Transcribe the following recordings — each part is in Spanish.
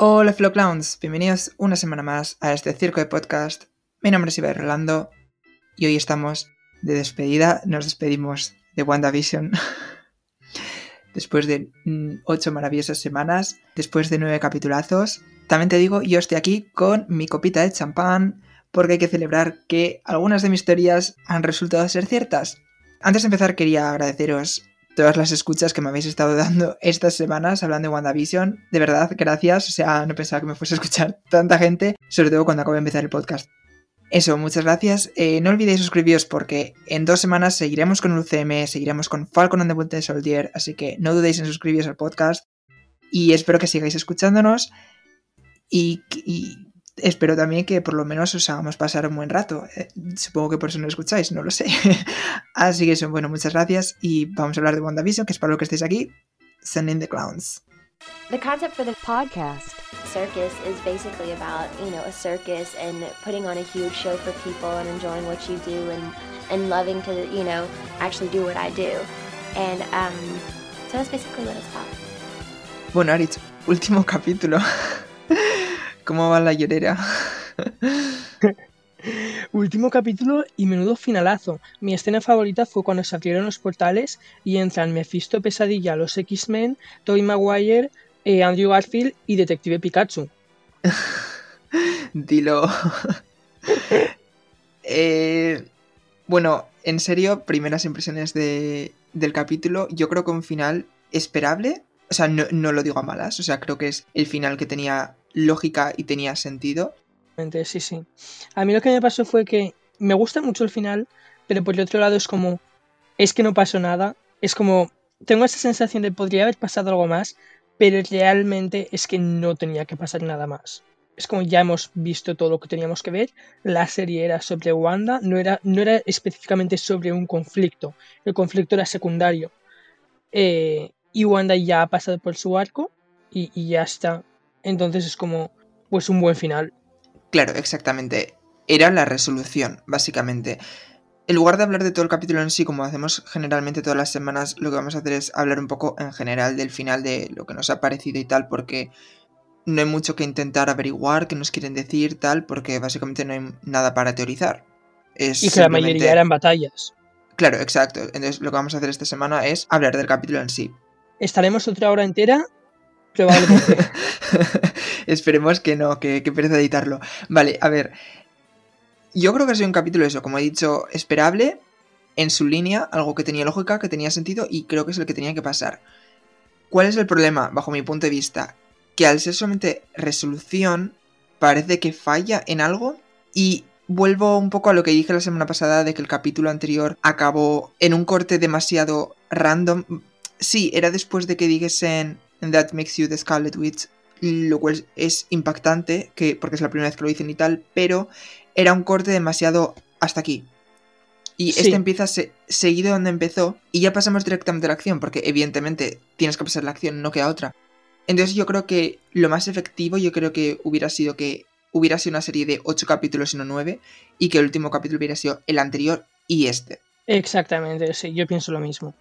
Hola Flow Clowns, bienvenidos una semana más a este circo de podcast. Mi nombre es Ibai Rolando y hoy estamos de despedida, nos despedimos de WandaVision. después de mm, ocho maravillosas semanas, después de nueve capitulazos. También te digo, yo estoy aquí con mi copita de champán porque hay que celebrar que algunas de mis teorías han resultado ser ciertas. Antes de empezar quería agradeceros todas las escuchas que me habéis estado dando estas semanas hablando de WandaVision. De verdad, gracias. O sea, no pensaba que me fuese a escuchar tanta gente, sobre todo cuando acabo de empezar el podcast. Eso, muchas gracias. Eh, no olvidéis suscribiros porque en dos semanas seguiremos con UCM, seguiremos con Falcon and the Winter Soldier, así que no dudéis en suscribiros al podcast. Y espero que sigáis escuchándonos y, espero también que por lo menos os hagamos pasar un buen rato. Eh, supongo que por eso no lo escucháis, no lo sé. así que eso, bueno, muchas gracias y vamos a hablar de WandaVision, que es para lo que estéis aquí. Sending the Clowns. The concept for the podcast, circus, is basically about, you know, a circus and putting on a huge show for people and enjoying what you do and, and loving to, you know, actually do what I do. And um, so that's basically what it's about. Bueno, Aritz, último capítulo. ¿Cómo va la llorera? Último capítulo y menudo finalazo. Mi escena favorita fue cuando se abrieron los portales y entran Mephisto Pesadilla, los X-Men, Tobey Maguire, eh, Andrew Garfield y Detective Pikachu. Dilo. Eh, bueno, en serio, primeras impresiones de, del capítulo. Yo creo que un final esperable. O sea, no, no lo digo a malas. O sea, creo que es el final que tenía lógica y tenía sentido. Sí, sí. A mí lo que me pasó fue que me gusta mucho el final, pero por el otro lado es como, es que no pasó nada. Es como, tengo esa sensación de podría haber pasado algo más, pero realmente es que no tenía que pasar nada más. Es como ya hemos visto todo lo que teníamos que ver. La serie era sobre Wanda, no era, no era específicamente sobre un conflicto. El conflicto era secundario. Eh, y Wanda ya ha pasado por su arco y, y ya está. Entonces es como, pues un buen final. Claro, exactamente. Era la resolución, básicamente. En lugar de hablar de todo el capítulo en sí, como hacemos generalmente todas las semanas, lo que vamos a hacer es hablar un poco en general del final de lo que nos ha parecido y tal, porque no hay mucho que intentar averiguar, qué nos quieren decir, tal, porque básicamente no hay nada para teorizar. y que la mayoría eran batallas. Claro, exacto. Entonces lo que vamos a hacer esta semana es hablar del capítulo en sí. Estaremos otra hora entera Probablemente. Esperemos que no, que, que pereza editarlo. Vale, a ver. Yo creo que ha sido un capítulo eso, como he dicho, esperable, en su línea, algo que tenía lógica, que tenía sentido y creo que es el que tenía que pasar. ¿Cuál es el problema, bajo mi punto de vista? Que al ser solamente resolución, parece que falla en algo y vuelvo un poco a lo que dije la semana pasada de que el capítulo anterior acabó en un corte demasiado random. Sí, era después de que dijesen That Makes You the Scarlet Witch, lo cual es impactante, que, porque es la primera vez que lo dicen y tal, pero era un corte demasiado hasta aquí. Y este empieza seguido donde empezó y ya pasamos directamente a la acción, porque evidentemente tienes que pasar la acción, no queda otra. Entonces yo creo que lo más efectivo, yo creo que hubiera sido que hubiera sido una serie de 8 capítulos y no 9, y que el último capítulo hubiera sido el anterior y este. Exactamente, sí, yo pienso lo mismo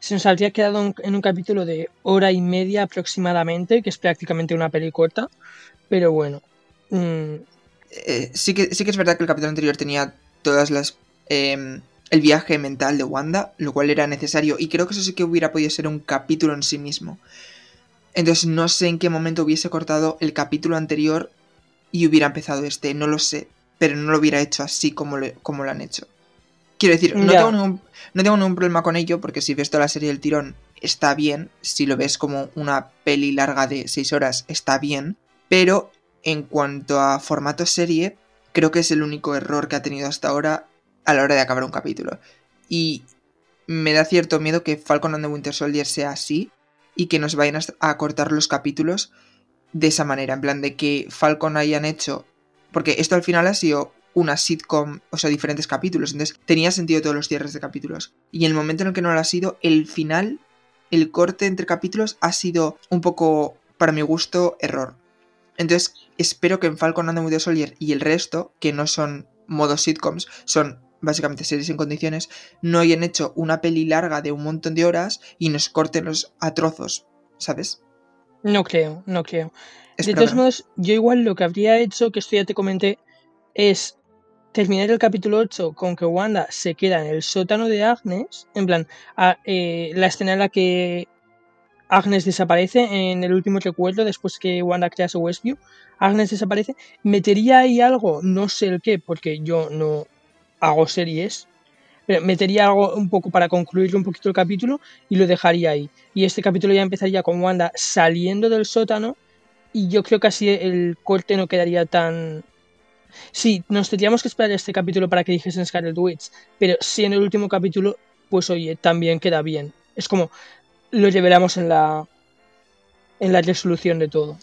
se nos habría quedado en un capítulo de hora y media aproximadamente, que es prácticamente una peli corta, pero bueno. Mm. Eh, sí, que, sí que es verdad que el capítulo anterior tenía todas las... Em, el viaje mental de Wanda, lo cual era necesario, y creo que eso sí que hubiera podido ser un capítulo en sí mismo. Entonces no sé en qué momento hubiese cortado el capítulo anterior y hubiera empezado este, no lo sé, pero no lo hubiera hecho así como como lo han hecho. Quiero decir, no, tengo ningún, problema con ello, porque si ves toda la serie del tirón, está bien. Si lo ves como una peli larga de 6 horas, está bien. Pero en cuanto a formato serie, creo que es el único error que ha tenido hasta ahora a la hora de acabar un capítulo. Y me da cierto miedo que Falcon and the Winter Soldier sea así y que nos vayan a cortar los capítulos de esa manera. En plan de que Falcon hayan hecho. Porque esto al final ha sido una sitcom, o sea, diferentes capítulos. Entonces tenía sentido todos los cierres de capítulos. Y en el momento en el que no lo ha sido, el final, el corte entre capítulos ha sido un poco, para mi gusto, error. Entonces espero que en Falcon and the Winter Soldier y el resto, que no son modos sitcoms, son básicamente series en condiciones, no hayan hecho una peli larga de un montón de horas y nos corten los a trozos, ¿sabes? No creo, no creo. De todos modos, yo igual lo que habría hecho, que esto ya te comenté, es terminar el capítulo 8 con que Wanda se queda en el sótano de Agnes, en plan, a- eh, la escena en la que Agnes desaparece en el último recuerdo después que Wanda crea su Westview, Agnes desaparece, metería ahí algo, no sé el qué, porque yo no hago series, pero metería algo un poco para concluir un poquito el capítulo y lo dejaría ahí. Y este capítulo ya empezaría con Wanda saliendo del sótano y yo creo que así el corte no quedaría tan... Sí, nos tendríamos que esperar este capítulo para que dijesen Scarlet Witch, pero si en el último capítulo, pues oye, también queda bien. Es como lo revelamos en la en la resolución de todo.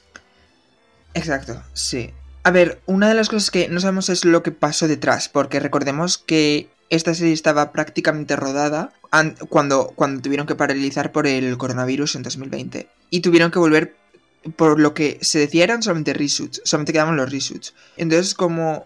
Exacto, sí. A ver, una de las cosas que no sabemos es lo que pasó detrás, porque recordemos que esta serie estaba prácticamente rodada an- cuando, cuando tuvieron que paralizar por el coronavirus en 2020. Y tuvieron que volver, por lo que se decía eran solamente reshoots, solamente quedaban los reshoots. Entonces como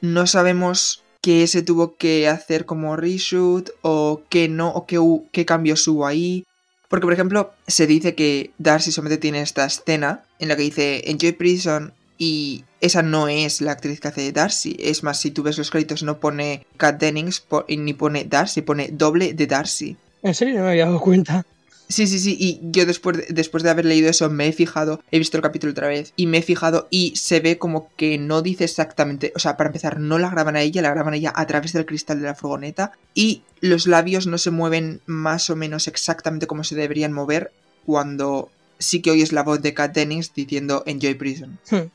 no sabemos qué se tuvo que hacer como reshoot o qué no, o qué, qué cambios hubo ahí. Porque, por ejemplo, se dice que Darcy solamente tiene esta escena en la que dice Enjoy Prison y esa no es la actriz que hace Darcy. Es más, si tú ves los créditos no pone Kat Dennings ni pone Darcy, pone doble de Darcy. En serio, no me había dado cuenta. Sí, sí, sí, y yo después de, después de haber leído eso me he fijado, he visto el capítulo otra vez y me he fijado y se ve como que no dice exactamente, o sea, para empezar, no la graban a ella, la graban a ella a través del cristal de la furgoneta y los labios no se mueven más o menos exactamente como se deberían mover cuando sí que oyes la voz de Kat Dennings diciendo Enjoy Prison. Hmm.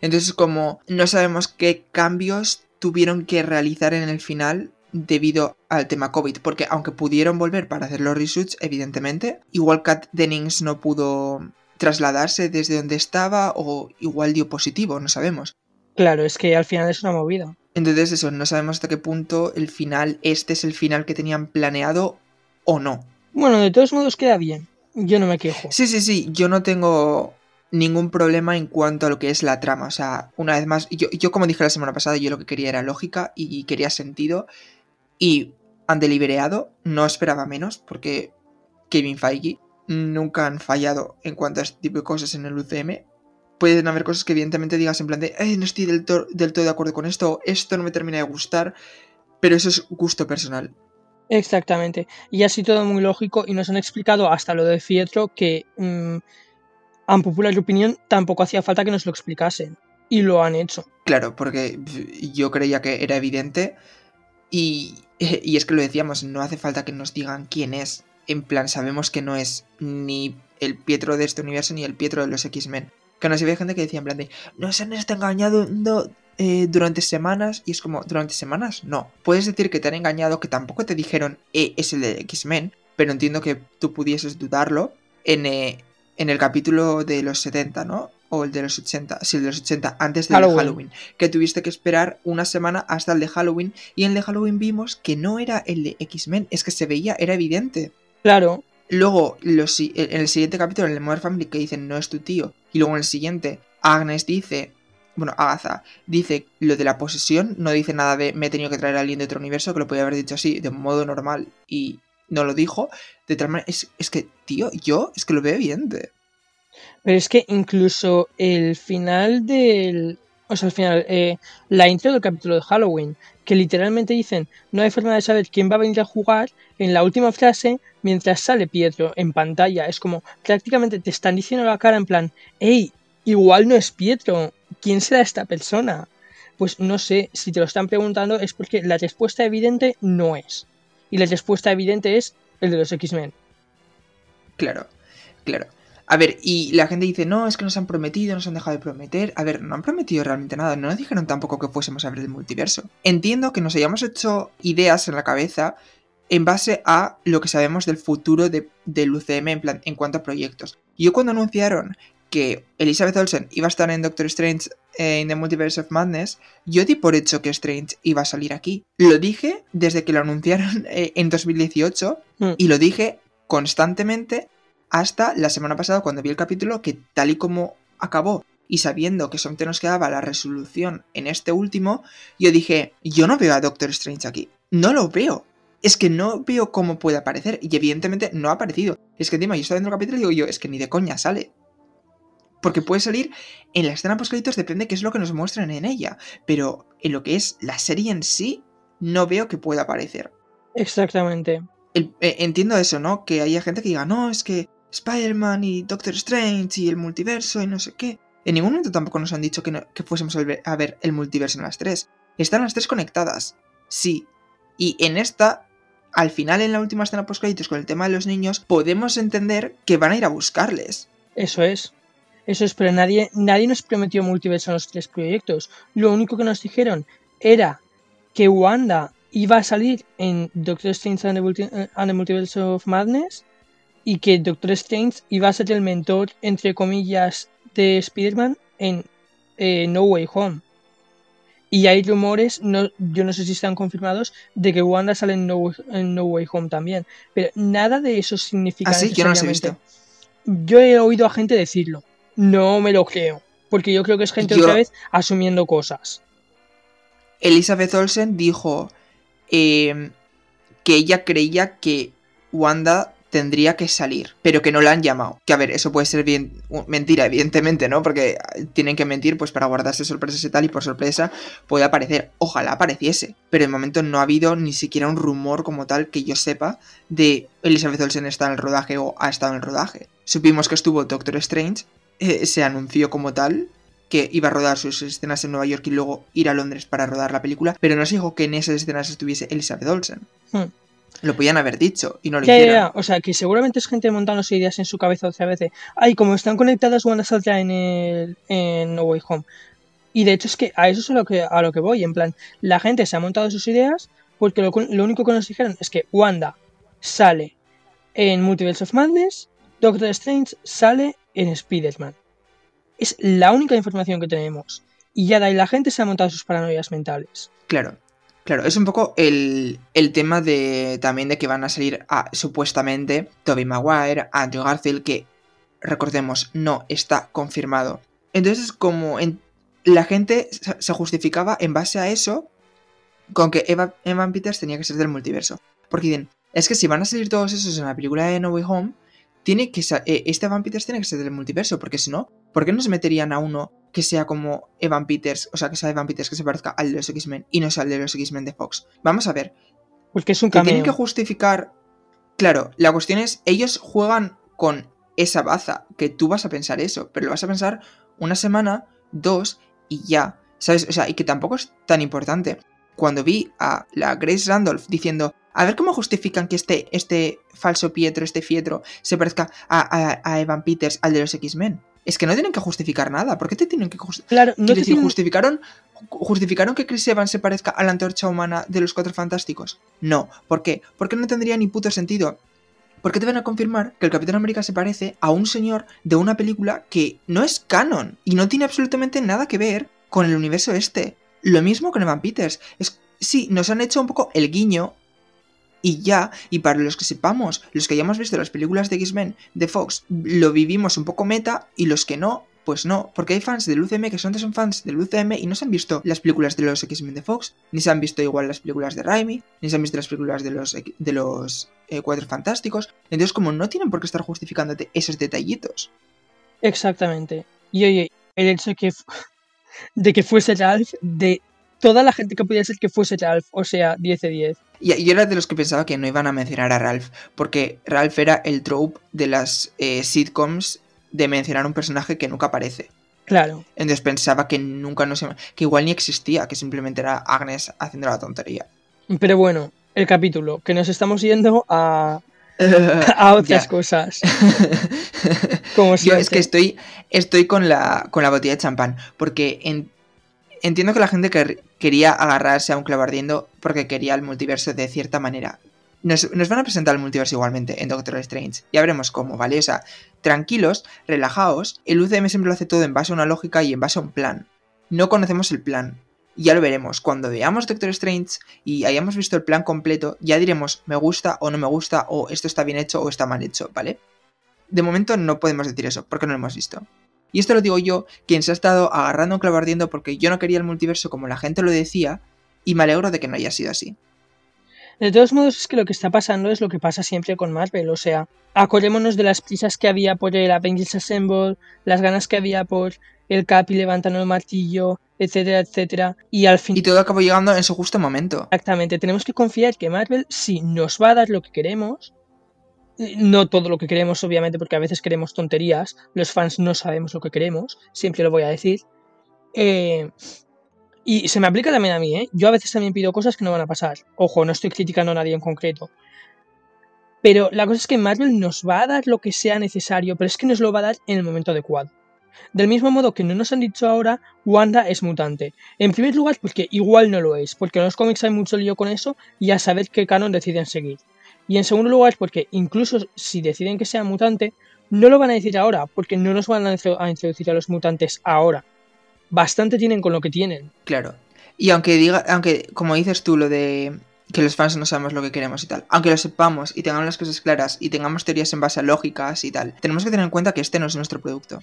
Entonces, como no sabemos qué cambios tuvieron que realizar en el final debido al tema COVID, porque aunque pudieron volver para hacer los reshoots, evidentemente, igual Kat Dennings no pudo trasladarse desde donde estaba o igual dio positivo, no sabemos. Claro, es que al final es una movida. Entonces eso, no sabemos hasta qué punto el final, este es el final que tenían planeado o no. Bueno, de todos modos queda bien. Yo no me quejo. Sí, sí, sí, yo no tengo ningún problema en cuanto a lo que es la trama. O sea, una vez más, yo, yo como dije la semana pasada, yo lo que quería era lógica y quería sentido. Y han deliberado, no esperaba menos, porque Kevin Feige nunca han fallado en cuanto a este tipo de cosas en el UCM. Pueden haber cosas que evidentemente digas en plan de, "Eh, no estoy del, to- del todo de acuerdo con esto, esto no me termina de gustar, pero eso es gusto personal. Exactamente. Y así todo muy lógico y nos han explicado hasta lo de Fietro que, mm, en popular opinión, tampoco hacía falta que nos lo explicasen. Y lo han hecho. Claro, porque yo creía que era evidente y, es que lo decíamos, no hace falta que nos digan quién es. En plan, sabemos que no es ni el Pietro de este universo ni el Pietro de los X-Men. Que no se ve gente que decía en plan de, nos han estado engañando eh, durante semanas y es como, ¿durante semanas? No. Puedes decir que te han engañado, que tampoco te dijeron, eh, es el de X-Men, pero entiendo que tú pudieses dudarlo en, eh, en el capítulo de los 70, ¿no? O el de los 80, sí, el de los 80, antes del Halloween. Halloween. Que tuviste que esperar una semana hasta el de Halloween. Y en el de Halloween vimos que no era el de X-Men, es que se veía, era evidente. Claro, Luego, los en el siguiente capítulo, en el Modern Family, que dicen no es tu tío. Y luego en el siguiente, Agnes dice, bueno, Agatha dice lo de la posesión, no dice nada de me he tenido que traer a alguien de otro universo, que lo podía haber dicho así, de modo normal, y no lo dijo. De tal manera, es, es que, tío, yo es que lo veo evidente. Pero es que incluso el final del. O sea, al final, eh, la intro del capítulo de Halloween, que literalmente dicen no hay forma de saber quién va a venir a jugar, en la última frase, mientras sale Pietro en pantalla, es como prácticamente te están diciendo la cara en plan, hey, igual no es Pietro, ¿quién será esta persona? Pues no sé, si te lo están preguntando es porque la respuesta evidente no es. Y la respuesta evidente es el de los X-Men. Claro, claro. A ver, y la gente dice, no, es que nos han prometido, nos han dejado de prometer. A ver, no han prometido realmente nada, no nos dijeron tampoco que fuésemos a ver el multiverso. Entiendo que nos hayamos hecho ideas en la cabeza en base a lo que sabemos del futuro de- del UCM en, plan, en cuanto a proyectos. Yo cuando anunciaron que Elizabeth Olsen iba a estar en Doctor Strange eh, in the Multiverse of Madness, yo di por hecho que Strange iba a salir aquí. Lo dije desde que lo anunciaron eh, en 2018 Mm. y lo dije constantemente hasta la semana pasada cuando vi el capítulo que tal y como acabó y sabiendo que solamente nos quedaba la resolución en este último, yo dije, yo no veo a Doctor Strange aquí, no lo veo. Es que no veo cómo puede aparecer y evidentemente no ha aparecido. Es que encima yo estaba viendo el capítulo y digo yo, es que ni de coña sale. Porque puede salir en la escena post depende qué es lo que nos muestran en ella. Pero en lo que es la serie en sí, no veo que pueda aparecer. Exactamente. El- eh, entiendo eso, ¿no? Que haya gente que diga, no, es que Spider-Man y Doctor Strange y el multiverso y no sé qué. En ningún momento tampoco nos han dicho que, que fuésemos a ver, el multiverso en las tres. Están las tres conectadas. Sí. Y en esta, al final, en la última escena post con el tema de los niños, podemos entender que van a ir a buscarles. Eso es. Eso es, pero nadie, nadie nos prometió multiverso en los tres proyectos. Lo único que nos dijeron era que Wanda iba a salir en Doctor Strange and the, Multi- eh, and the Multiverse of Madness y que Doctor Strange iba a ser el mentor, entre comillas, de Spider-Man en eh, No Way Home. Y hay rumores, no, yo no sé si están confirmados, de que Wanda sale en No, en No Way Home también. Pero nada de eso significa Así, yo no los he visto. yo he oído a gente decirlo. No me lo creo. Porque yo creo que es gente Yo- otra vez asumiendo cosas. Elizabeth Olsen dijo eh, que ella creía que Wanda tendría que salir, pero que no la han llamado. Que a ver, eso puede ser bien mentira, evidentemente, ¿no? Porque tienen que mentir pues para guardarse sorpresas y tal, y por sorpresa puede aparecer. Ojalá apareciese, pero de momento no ha habido ni siquiera un rumor como tal que yo sepa de Elizabeth Olsen está en el rodaje o ha estado en el rodaje. Supimos que estuvo Doctor Strange, eh, se anunció como tal, que iba a rodar sus escenas en Nueva York y luego ir a Londres para rodar la película, pero no se dijo que en esas escenas estuviese Elizabeth Olsen. Hmm. Lo podían haber dicho y no lo Ya, hicieron. ya. O sea, que seguramente es gente montándose ideas en su cabeza otra vez de, ay, como están conectadas, Wanda saldrá en, el, en No Way Home. Y de hecho es que a eso es a lo que, a lo que voy. En plan, la gente se ha montado sus ideas porque lo, lo único que nos dijeron es que Wanda sale en Multiverse of Madness, Doctor Strange sale en Spider-Man. Es la única información que tenemos. Y ya de ahí la gente se ha montado sus paranoias mentales. Claro, claro, es un poco el, el tema de también de que van a salir a, supuestamente Tobey Maguire, Andrew Garfield, que recordemos, no está confirmado. Entonces, como la gente se justificaba en base a eso, con que Eva, Evan Peters tenía que ser del multiverso. Porque dicen, es que si van a salir todos esos en la película de No Way Home, tiene que eh, este Evan Peters tiene que ser del multiverso, porque si no, ¿por qué no se meterían a uno que sea como Evan Peters, o sea, que sea Evan Peters que se parezca al de los X-Men y no sea el de los X-Men de Fox? Vamos a ver, Porque es un que cameo. tienen que justificar. Claro, la cuestión es, ellos juegan con esa baza, que tú vas a pensar eso, pero lo vas a pensar una semana, dos y ya, ¿sabes? O sea, y que tampoco es tan importante. Cuando vi a la Grace Randolph diciendo, a ver cómo justifican que este, este falso Pietro, este Fietro, se parezca a, a- a Evan Peters, al de los X-Men. Es que no tienen que justificar nada. ¿Por qué te tienen que justificar? Claro, no decir, tienen- ¿justificaron, ¿justificaron que Chris Evans se parezca a la antorcha humana de los Cuatro Fantásticos? No. ¿Por qué? Porque no tendría ni puto sentido. ¿Por qué te van a confirmar que el Capitán América se parece a un señor de una película que no es canon y no tiene absolutamente nada que ver con el universo este? Lo mismo con Evan Peters. Es, sí, nos han hecho un poco el guiño y ya, y para los que sepamos, los que hayamos visto las películas de X-Men de Fox, lo vivimos un poco meta y los que no, pues no, porque hay fans del UCM que son, son fans del UCM y no se han visto las películas de los X-Men de Fox, ni se han visto igual las películas de Raimi, ni se han visto las películas de los, X- de los eh, Cuatro Fantásticos, entonces como no tienen por qué estar justificándote esos detallitos. Exactamente. Y oye, el hecho que, de que fuese Ralph, de toda la gente que pudiera ser que fuese Ralph, o sea, 10 de 10. Y yo era de los que pensaba que no iban a mencionar a Ralph, porque Ralph era el trope de las eh, sitcoms de mencionar un personaje que nunca aparece. Claro. Entonces pensaba que nunca no se... que igual ni existía, que simplemente era Agnes haciendo la tontería. Pero bueno, el capítulo, que nos estamos yendo a, a otras Ya. cosas. Como Yo es que estoy, estoy con, la, con la botella de champán, porque en- entiendo que la gente quer- quería agarrarse a un clavo ardiendo porque quería el multiverso de cierta manera. Nos, nos van a presentar el multiverso igualmente en Doctor Strange. Ya veremos cómo, ¿vale? O sea, tranquilos, relajaos. El UCM siempre lo hace todo en base a una lógica y en base a un plan. No conocemos el plan. Ya lo veremos. Cuando veamos Doctor Strange y hayamos visto el plan completo, ya diremos me gusta o no me gusta, o esto está bien hecho o está mal hecho, ¿vale? De momento no podemos decir eso, porque no lo hemos visto. Y esto lo digo yo, quien se ha estado agarrando un clavo ardiendo porque yo no quería el multiverso como la gente lo decía, y me alegro de que no haya sido así. De todos modos, es que lo que está pasando es lo que pasa siempre con Marvel. O sea, acordémonos de las prisas que había por el Avengers Assemble, las ganas que había por el Capi levantando el martillo, etcétera, etcétera. Y al fin. Y todo acabó llegando en su justo momento. Exactamente, tenemos que confiar que Marvel sí nos va a dar lo que queremos. No todo lo que queremos, obviamente, porque a veces queremos tonterías. Los fans no sabemos lo que queremos, siempre lo voy a decir. Eh, y se me aplica también a mí, ¿eh? Yo a veces también pido cosas que no van a pasar. Ojo, no estoy criticando a nadie en concreto. Pero la cosa es que Marvel nos va a dar lo que sea necesario, pero es que nos lo va a dar en el momento adecuado. Del mismo modo que no nos han dicho ahora, Wanda es mutante. En primer lugar, porque igual no lo es, porque en los cómics hay mucho lío con eso y a saber qué canon deciden seguir. Y en segundo lugar, porque incluso si deciden que sea mutante, no lo van a decir ahora, porque no nos van a introducir a los mutantes ahora bastante tienen con lo que tienen. Claro. Y aunque diga, aunque como dices tú, lo de que los fans no sabemos lo que queremos y tal, aunque lo sepamos y tengamos las cosas claras y tengamos teorías en base a lógicas y tal, tenemos que tener en cuenta que este no es nuestro producto.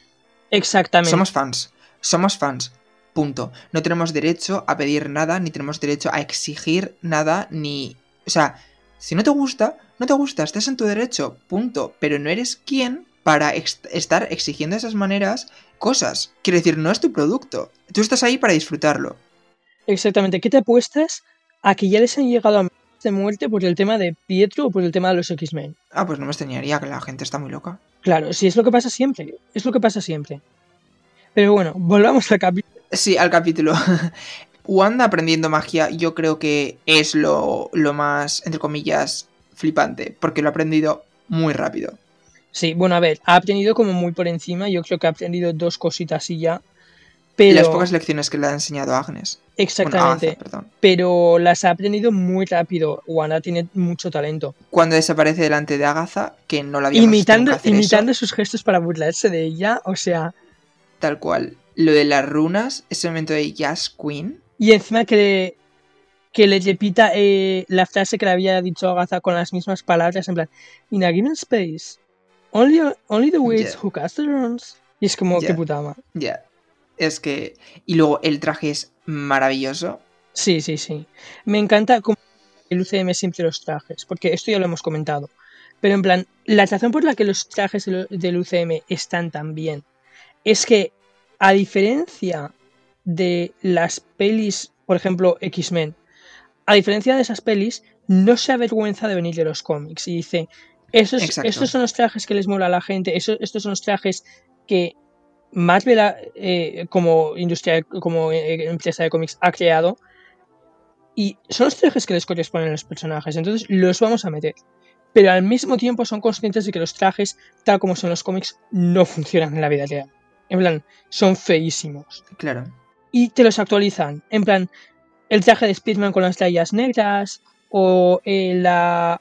Exactamente. Somos fans. Somos fans. Punto. No tenemos derecho a pedir nada, ni tenemos derecho a exigir nada, ni... O sea, si no te gusta, no te gusta, estás en tu derecho. Punto. Pero no eres quien para estar exigiendo de esas maneras cosas. Quiero decir, no es tu producto. Tú estás ahí para disfrutarlo. Exactamente. ¿Qué te apuestas a que ya les han llegado a de muerte por el tema de Pietro o por el tema de los X-Men? Ah, pues no me extrañaría que la gente está muy loca. Claro, sí, es lo que pasa siempre. Es lo que pasa siempre. Pero bueno, volvamos al capítulo. Sí, al capítulo. Wanda aprendiendo magia, yo creo que es lo, lo más, entre comillas, flipante, porque lo ha aprendido muy rápido. Sí, bueno, a ver, ha aprendido como muy por encima. Yo creo que ha aprendido dos cositas y ya. Pero... Las pocas lecciones que le ha enseñado Agnes. Exactamente. pero las ha aprendido muy rápido. Wanda tiene mucho talento. Cuando desaparece delante de Agatha, que no la había Imitando, imitando sus gestos para burlarse de ella, o sea. Tal cual. Lo de las runas, ese momento de Jazz Queen. Y encima que le, que le repita eh, la frase que le había dicho Agatha con las mismas palabras, en plan, In a given space, Only, only the ways who cast the runes. Y es como, qué puta ama. Ya. Es que. Y luego el traje es maravilloso. Sí, sí, sí. Me encanta cómo el UCM siempre los trajes, porque esto ya lo hemos comentado. Pero en plan, la razón por la que los trajes del UCM están tan bien es que, a diferencia de las pelis, por ejemplo, X-Men, a diferencia de esas pelis, no se avergüenza de venir de los cómics y dice, esos, estos son los trajes que les mola a la gente, estos son los trajes que Marvel eh, como industria, como eh, empresa de cómics ha creado y son los trajes que les corresponden a los personajes, entonces los vamos a meter. Pero al mismo tiempo son conscientes de que los trajes, tal como son los cómics, no funcionan en la vida real. En plan, son feísimos. Claro. Y te los actualizan. En plan, el traje de Speedman con las rayas negras, o eh, la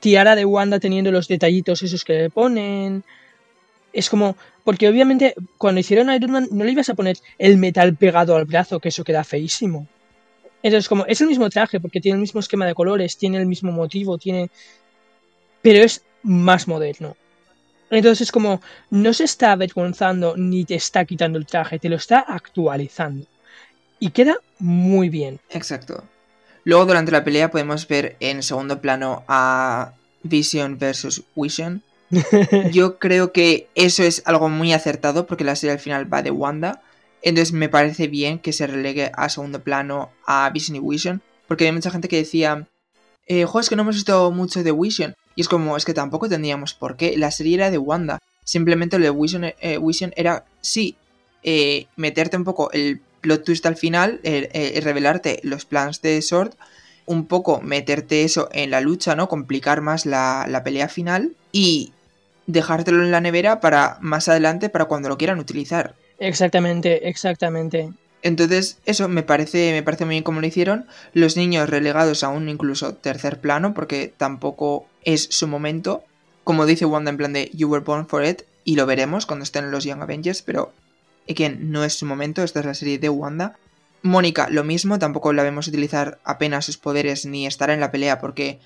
tiara de Wanda teniendo los detallitos esos que le ponen. Es como, porque obviamente cuando hicieron Iron Man no le ibas a poner el metal pegado al brazo, que eso queda feísimo. Entonces, como es el mismo traje, porque tiene el mismo esquema de colores, tiene el mismo motivo, tiene. Pero es más moderno. Entonces, es como, no se está avergonzando ni te está quitando el traje, te lo está actualizando. Y queda muy bien. Exacto. Luego durante la pelea podemos ver en segundo plano a Vision versus Vision. Yo creo que eso es algo muy acertado porque la serie al final va de Wanda. Entonces me parece bien que se relegue a segundo plano a Vision y Vision. Porque hay mucha gente que decía, eh, es que no hemos visto mucho de Vision. Y es como, es que tampoco tendríamos por qué. La serie era de Wanda. Simplemente lo de Vision, eh, Vision era, sí, eh, meterte un poco el plot twist al final, eh, eh, revelarte los plans de Sword, un poco meterte eso en la lucha, ¿no? Complicar más la, pelea final y dejártelo en la nevera para más adelante, para cuando lo quieran utilizar. Exactamente, exactamente. Entonces, eso me parece, me parece muy bien como lo hicieron. Los niños relegados a un incluso tercer plano, porque tampoco es su momento. Como dice Wanda en plan de You were born for it, y lo veremos cuando estén en los Young Avengers, pero Again, no es su momento, esta es la serie de Wanda. Mónica, lo mismo, tampoco la vemos utilizar apenas sus poderes ni estar en la pelea porque,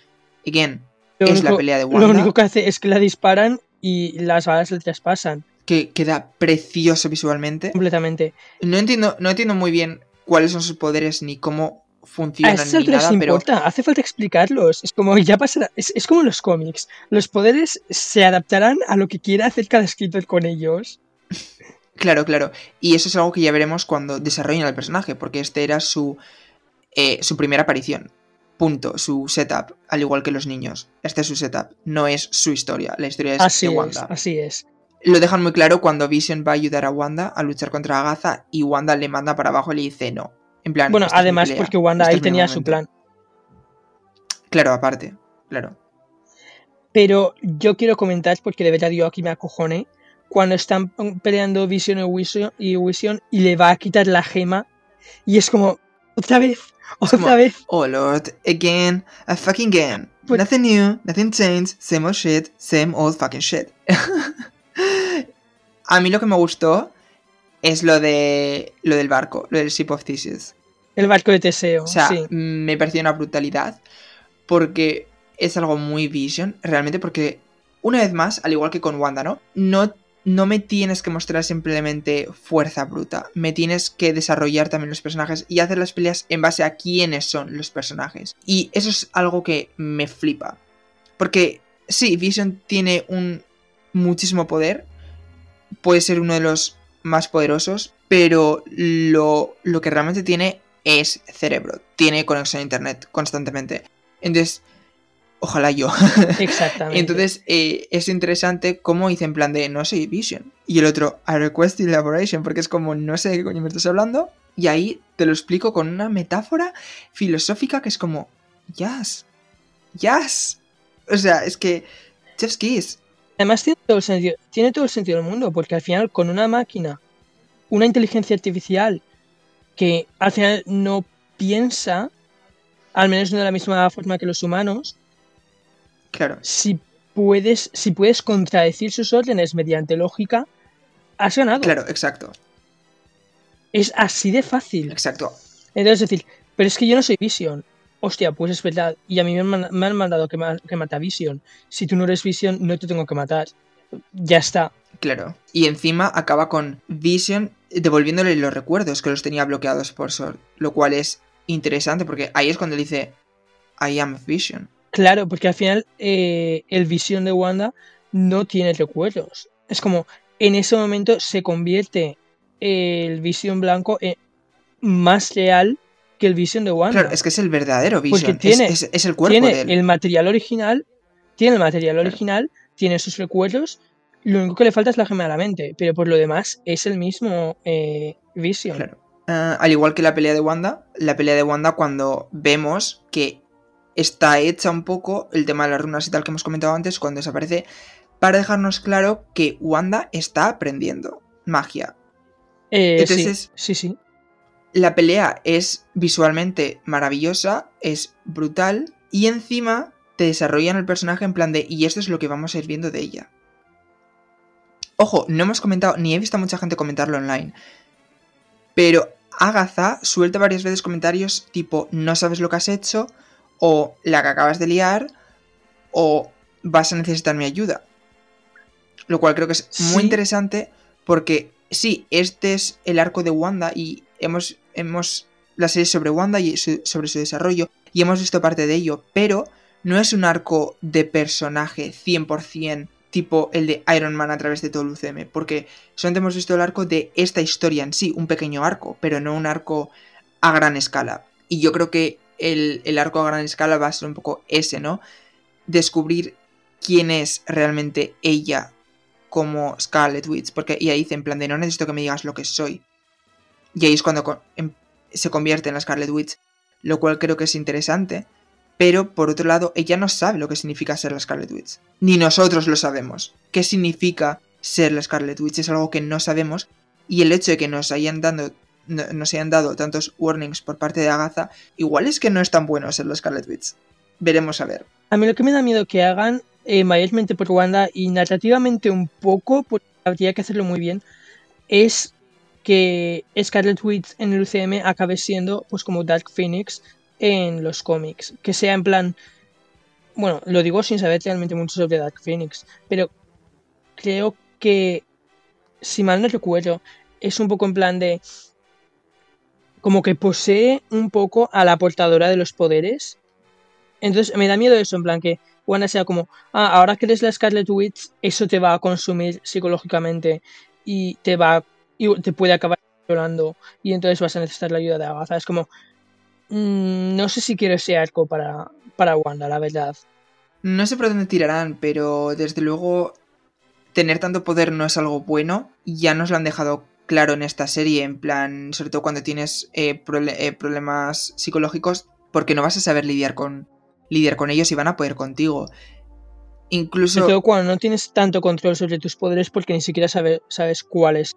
again, es la pelea de Wanda. Lo único que hace es que la disparan y las balas le traspasan. Que queda precioso visualmente. Completamente. No entiendo, no entiendo muy bien cuáles son sus poderes ni cómo funcionan a ni nada, pero importa, hace falta explicarlos. Es como ya pasará, es, es como los cómics. Los poderes se adaptarán a lo que quiera hacer cada escritor con ellos. claro, claro. Y eso es algo que ya veremos cuando desarrollen al personaje, porque este era su, eh, su primera aparición. Punto, su setup, al igual que los niños. Este es su setup, no es su historia. La historia es Así de es, Wanda. así es. Lo dejan muy claro cuando Vision va a ayudar a Wanda a luchar contra Agatha y Wanda le manda para abajo y le dice no. En plan, Bueno, "Esta es mi además porque Wanda este ahí tenía su momento". plan. Claro, aparte, claro. Pero yo quiero comentar, porque de verdad yo aquí me acojone, cuando están peleando Vision y Vision y, Vision y le va a quitar la gema y es como, otra vez, otra como- vez. Oh Lord, again, a fucking again. But- Nothing new, nothing changed, same old shit, same old fucking shit. a mí lo que me gustó es lo de lo del barco, lo del Ship of Theseus. El barco de Teseo, O sea, sí. me pareció una brutalidad porque es algo muy Vision, realmente porque una vez más, al igual que con Wanda, ¿no? No no me tienes que mostrar simplemente fuerza bruta, me tienes que desarrollar también los personajes y hacer las peleas en base a quiénes son los personajes. Y eso es algo que me flipa. Porque sí, Vision tiene un muchísimo poder, puede ser uno de los más poderosos, pero lo, lo que realmente tiene es cerebro, tiene conexión a internet constantemente. Entonces, ojalá yo. Exactamente. Entonces eh, es interesante cómo dice en plan de no soy Vision. Y el otro, I request elaboration, porque es como no sé de qué coño me estás hablando. Y ahí te lo explico con una metáfora filosófica que es como, yes, yes. O sea, es que, Chef's Kiss. Además tiene todo, el sentido, tiene todo el sentido del mundo, porque al final con una máquina, una inteligencia artificial que al final no piensa, al menos no de la misma forma que los humanos, Claro, si puedes, si puedes contradecir sus órdenes mediante lógica, has ganado. claro, exacto, Es así de fácil. exacto. Entonces decir, pero es que yo no soy Vision. Hostia, pues es verdad. Y a mí me han, man- me han mandado que, ma- que mata a Vision. Si tú no eres Vision, no te tengo que matar. Ya está. Claro. Y encima acaba con Vision devolviéndole los recuerdos que los tenía bloqueados por Sword. Lo cual es interesante porque ahí es cuando dice I am Vision. Claro, porque al final eh, el Vision de Wanda no tiene recuerdos. Es como, en ese momento se convierte el Vision blanco en más real que el Vision de Wanda. Claro, es que es el verdadero Vision. Porque tiene- es, es el cuerpo tiene de él. el material original, tiene el material Claro. original, tiene sus recuerdos, lo único que le falta es la gema de la mente, pero por lo demás es el mismo eh, Vision. Claro. Ah, al igual que la pelea de Wanda, la pelea de Wanda cuando vemos que está hecha un poco el tema de las runas y tal que hemos comentado antes, cuando desaparece, para dejarnos claro que Wanda está aprendiendo magia. Eh, sí, Entonces- sí, sí. La pelea es visualmente maravillosa, es brutal y encima te desarrollan el personaje en plan de y esto es lo que vamos a ir viendo de ella. Ojo, no hemos comentado, ni he visto a mucha gente comentarlo online, pero Agatha suelta varias veces comentarios tipo no sabes lo que has hecho o la que acabas de liar o vas a necesitar mi ayuda. Lo cual creo que es muy Sí. interesante porque sí, este es el arco de Wanda y hemos, hemos la serie sobre Wanda y su- sobre su desarrollo y hemos visto parte de ello, pero no es un arco de personaje 100% tipo el de Iron Man a través de todo el UCM, porque solamente hemos visto el arco de esta historia en sí, un pequeño arco, pero no un arco a gran escala. Y yo creo que el, el arco a gran escala va a ser un poco ese, ¿no? Descubrir quién es realmente ella como Scarlet Witch, porque ella dice en plan de no necesito que me digas lo que soy. Y ahí es cuando em- se convierte en la Scarlet Witch, lo cual creo que es interesante. Pero por otro lado, ella no sabe lo que significa ser la Scarlet Witch. Ni nosotros lo sabemos. ¿Qué significa ser la Scarlet Witch? Es algo que no sabemos. Y el hecho de que nos hayan dado, no- nos hayan dado tantos warnings por parte de Agatha, igual es que no es tan bueno ser la Scarlet Witch. Veremos a ver. A mí lo que me da miedo que hagan, eh, mayormente por Wanda y narrativamente un poco, porque habría que hacerlo muy bien, es que Scarlet Witch en el UCM acabe siendo pues como Dark Phoenix en los cómics. Que sea en plan... Bueno, lo digo sin saber realmente mucho sobre Dark Phoenix, pero creo que, si mal no recuerdo, es un poco en plan de... como que posee un poco a la portadora de los poderes. Entonces me da miedo eso, en plan que Wanda sea como, ah, ahora que eres la Scarlet Witch, eso te va a consumir psicológicamente y te va y te puede acabar violando y entonces vas a necesitar la ayuda de Agatha. Es como, mm, no sé si quiero ese arco para, para Wanda, la verdad. No sé por dónde tirarán, pero desde luego tener tanto poder no es algo bueno. Ya nos lo han dejado claro en esta serie, en plan, sobre todo cuando tienes eh, eh, problemas psicológicos, porque no vas a saber lidiar con, lidiar con ellos y van a poder contigo. Incluso... Pero cuando no tienes tanto control sobre tus poderes porque ni siquiera sabes cuáles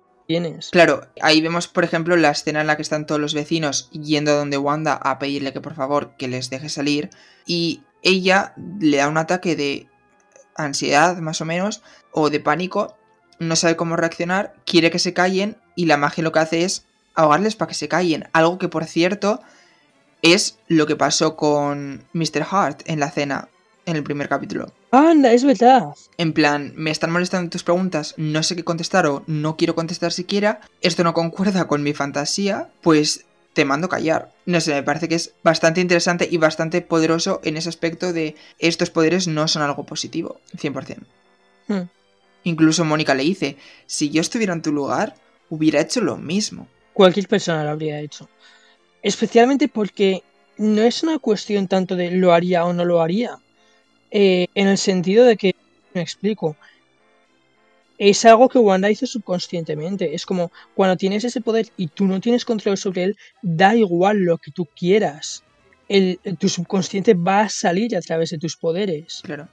Claro, ahí vemos, por ejemplo, la escena en la que están todos los vecinos yendo a donde Wanda a pedirle que por favor que les deje salir y ella le da un ataque de ansiedad, más o menos, o de pánico no sabe cómo reaccionar, quiere que se callen y la magia lo que hace es ahogarles para que se callen. Algo que, por cierto, es lo que pasó con Mr. Hart en la cena, en el primer capítulo. Anda, es verdad. En plan, me están molestando tus preguntas, no sé qué contestar o no quiero contestar siquiera, esto no concuerda con mi fantasía, pues te mando callar. No sé, me parece que es bastante interesante y bastante poderoso en ese aspecto de estos poderes no son algo positivo, 100%. Hmm. Incluso Mónica le dice, si yo estuviera en tu lugar, hubiera hecho lo mismo. Cualquier persona lo habría hecho. Especialmente porque no es una cuestión tanto de lo haría o no lo haría. Eh, en el sentido de que, me explico, es algo que Wanda hizo subconscientemente. Es como cuando tienes ese poder y tú no tienes control sobre él, da igual lo que tú quieras. El, tu subconsciente va a salir a través de tus poderes. Claro.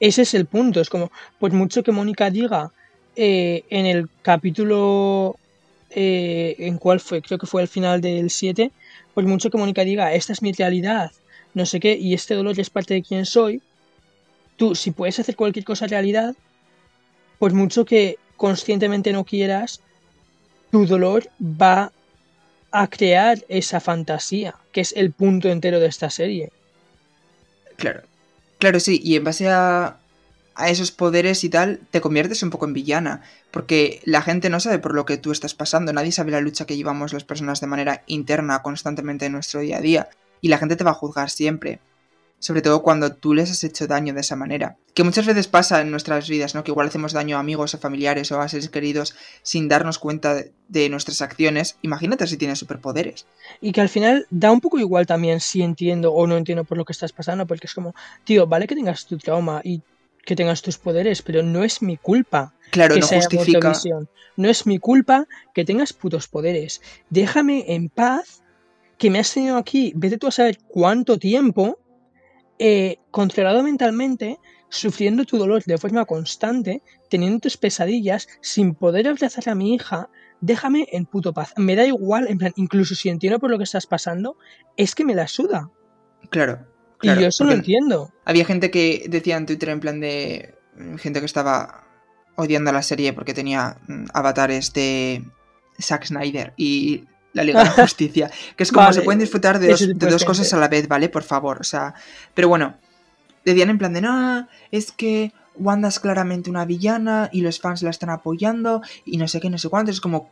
Ese es el punto. Es como, pues mucho que Mónica diga eh, en el capítulo. Eh, ¿En cuál fue? Creo que fue el final del 7. Pues mucho que Mónica diga, esta es mi realidad, no sé qué, y este dolor es parte de quien soy. Tú, si puedes hacer cualquier cosa realidad, pues mucho que conscientemente no quieras, tu dolor va a crear esa fantasía, que es el punto entero de esta serie. Claro, Claro, sí, y en base a, esos poderes y tal, te conviertes un poco en villana, porque la gente no sabe por lo que tú estás pasando, nadie sabe la lucha que llevamos las personas de manera interna constantemente en nuestro día a día, y la gente te va a juzgar siempre sobre todo cuando tú les has hecho daño de esa manera. Que muchas veces pasa en nuestras vidas, ¿no? Que igual hacemos daño a amigos o familiares o a seres queridos sin darnos cuenta de, nuestras acciones. Imagínate si tienes superpoderes. Y que al final da un poco igual también si entiendo o no entiendo por lo que estás pasando, porque es como, tío, vale que tengas tu trauma y que tengas tus poderes, pero no es mi culpa. Claro, no justifica. No es mi culpa que tengas putos poderes. Déjame en paz que me has tenido aquí, vete tú a saber cuánto tiempo eh, controlado mentalmente, sufriendo tu dolor de forma constante, teniendo tus pesadillas, sin poder abrazar a mi hija, déjame en puto paz. Me da igual, en plan, incluso si entiendo por lo que estás pasando, es que me la suda. Claro. y yo eso lo entiendo. Había gente que decía en Twitter en plan de. gente que estaba odiando la serie porque tenía mm, avatares de Zack Snyder. Y la Liga de la Justicia. Que es como se pueden disfrutar de dos, cosas a la vez, ¿vale? Por favor. O sea. Pero bueno. Decían en plan de no, es que Wanda es claramente una villana y los fans la están apoyando y no sé qué, no sé cuánto. Es como.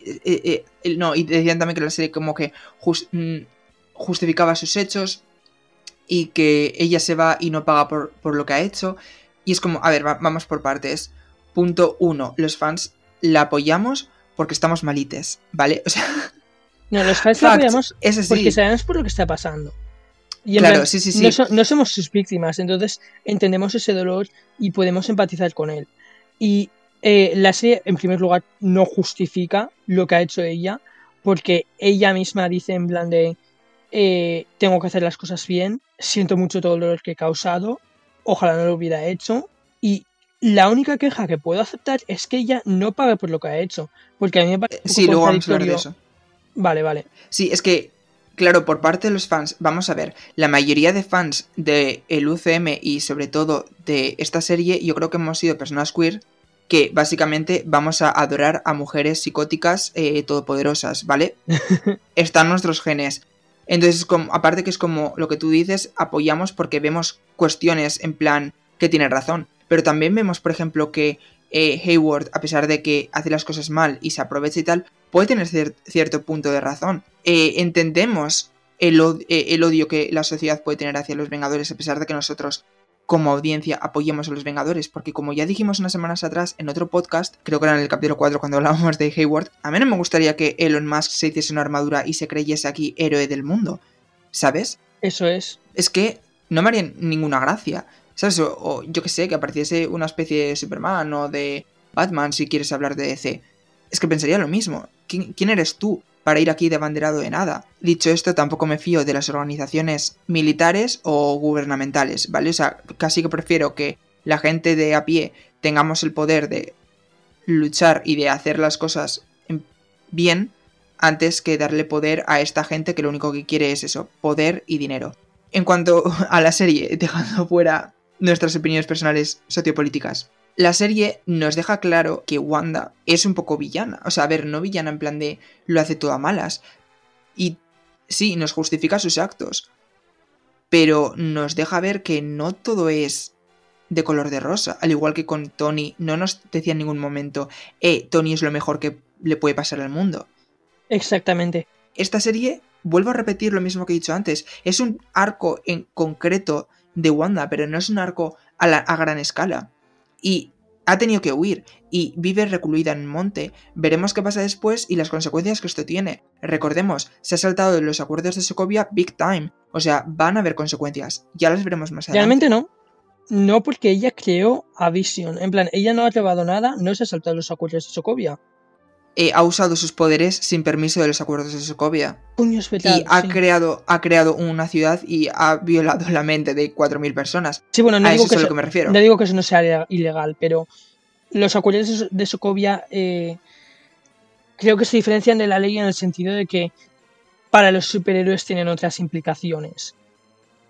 Eh, eh, eh, no, y decían también que la serie como que mm, justificaba sus hechos y que ella se va y no paga por, por lo que ha hecho. Y es como, a ver, vamos por partes. Punto uno, los fans la apoyamos porque estamos malites, ¿vale? O sea. No, los fans lo apoyamos porque sabemos por lo que está pasando. Y claro, sí, sí, sí. No, somos sus víctimas, entonces entendemos ese dolor y podemos empatizar con él. Y eh, la serie, en primer lugar, no justifica lo que ha hecho ella, porque ella misma dice en plan de eh, tengo que hacer las cosas bien, siento mucho todo el dolor que he causado, ojalá no lo hubiera hecho, y la única queja que puedo aceptar es que ella no pague por lo que ha hecho. Porque a mí me parece. sí, luego vamos a hablar de eso. Vale, vale. Sí, es que, claro, por parte de los fans, vamos a ver, la mayoría de fans del el UCM y sobre todo de esta serie, yo creo que hemos sido personas queer que básicamente vamos a adorar a mujeres psicóticas eh, todopoderosas, ¿vale? Están nuestros genes. Entonces, como, aparte que es como lo que tú dices, apoyamos porque vemos cuestiones en plan que tiene razón. Pero también vemos, por ejemplo, que eh, Hayward, a pesar de que hace las cosas mal y se aprovecha y tal, puede tener cier- cierto punto de razón. Eh, entendemos el, od- eh, el odio que la sociedad puede tener hacia los Vengadores, a pesar de que nosotros, como audiencia, apoyemos a los Vengadores, porque como ya dijimos unas semanas atrás en otro podcast, creo que era en el capítulo 4 cuando hablábamos de Hayward, a mí no me gustaría que Elon Musk se hiciese una armadura y se creyese aquí héroe del mundo, ¿sabes? Eso es. es que no me haría ninguna gracia. ¿Sabes? O, yo que sé, que apareciese una especie de Superman o de Batman si quieres hablar de DC. Es que pensaría lo mismo. ¿Quién, quién eres tú para ir aquí de banderado de nada? Dicho esto, tampoco me fío de las organizaciones militares o gubernamentales, ¿vale? O sea, casi que prefiero que la gente de a pie tengamos el poder de luchar y de hacer las cosas en- bien antes que darle poder a esta gente que lo único que quiere es eso, poder y dinero. En cuanto a la serie, dejando fuera nuestras opiniones personales sociopolíticas, la serie nos deja claro que Wanda es un poco villana. O sea, a ver, no villana en plan de lo hace todo a malas. Y sí, nos justifica sus actos. Pero nos deja ver que no todo es de color de rosa. Al igual que con Tony, no nos decía en ningún momento, eh, Tony es lo mejor que le puede pasar al mundo Exactamente. esta serie, vuelvo a repetir lo mismo que he dicho antes, es un arco en concreto de Wanda, pero no es un arco a, la- a gran escala. Y ha tenido que huir y vive recluida en un monte. Veremos qué pasa después y las consecuencias que esto tiene. Recordemos, se ha saltado de los acuerdos de Sokovia big time. O sea, van a haber consecuencias. Ya las veremos más adelante. Realmente no. No porque ella creó a Vision. En plan, ella no ha robado nada, no se ha saltado los acuerdos de Sokovia. Eh, ha usado sus poderes sin permiso de los acuerdos de Sokovia. Puño es verdad, Y ha, sí. creado, ha creado una ciudad y ha violado la mente de 4.000 personas. Sí, bueno, no a digo, eso que es a lo eso, que me refiero. no digo que eso no sea ilegal- pero los acuerdos de So- de Sokovia eh, creo que se diferencian de la ley en el sentido de que para los superhéroes tienen otras implicaciones.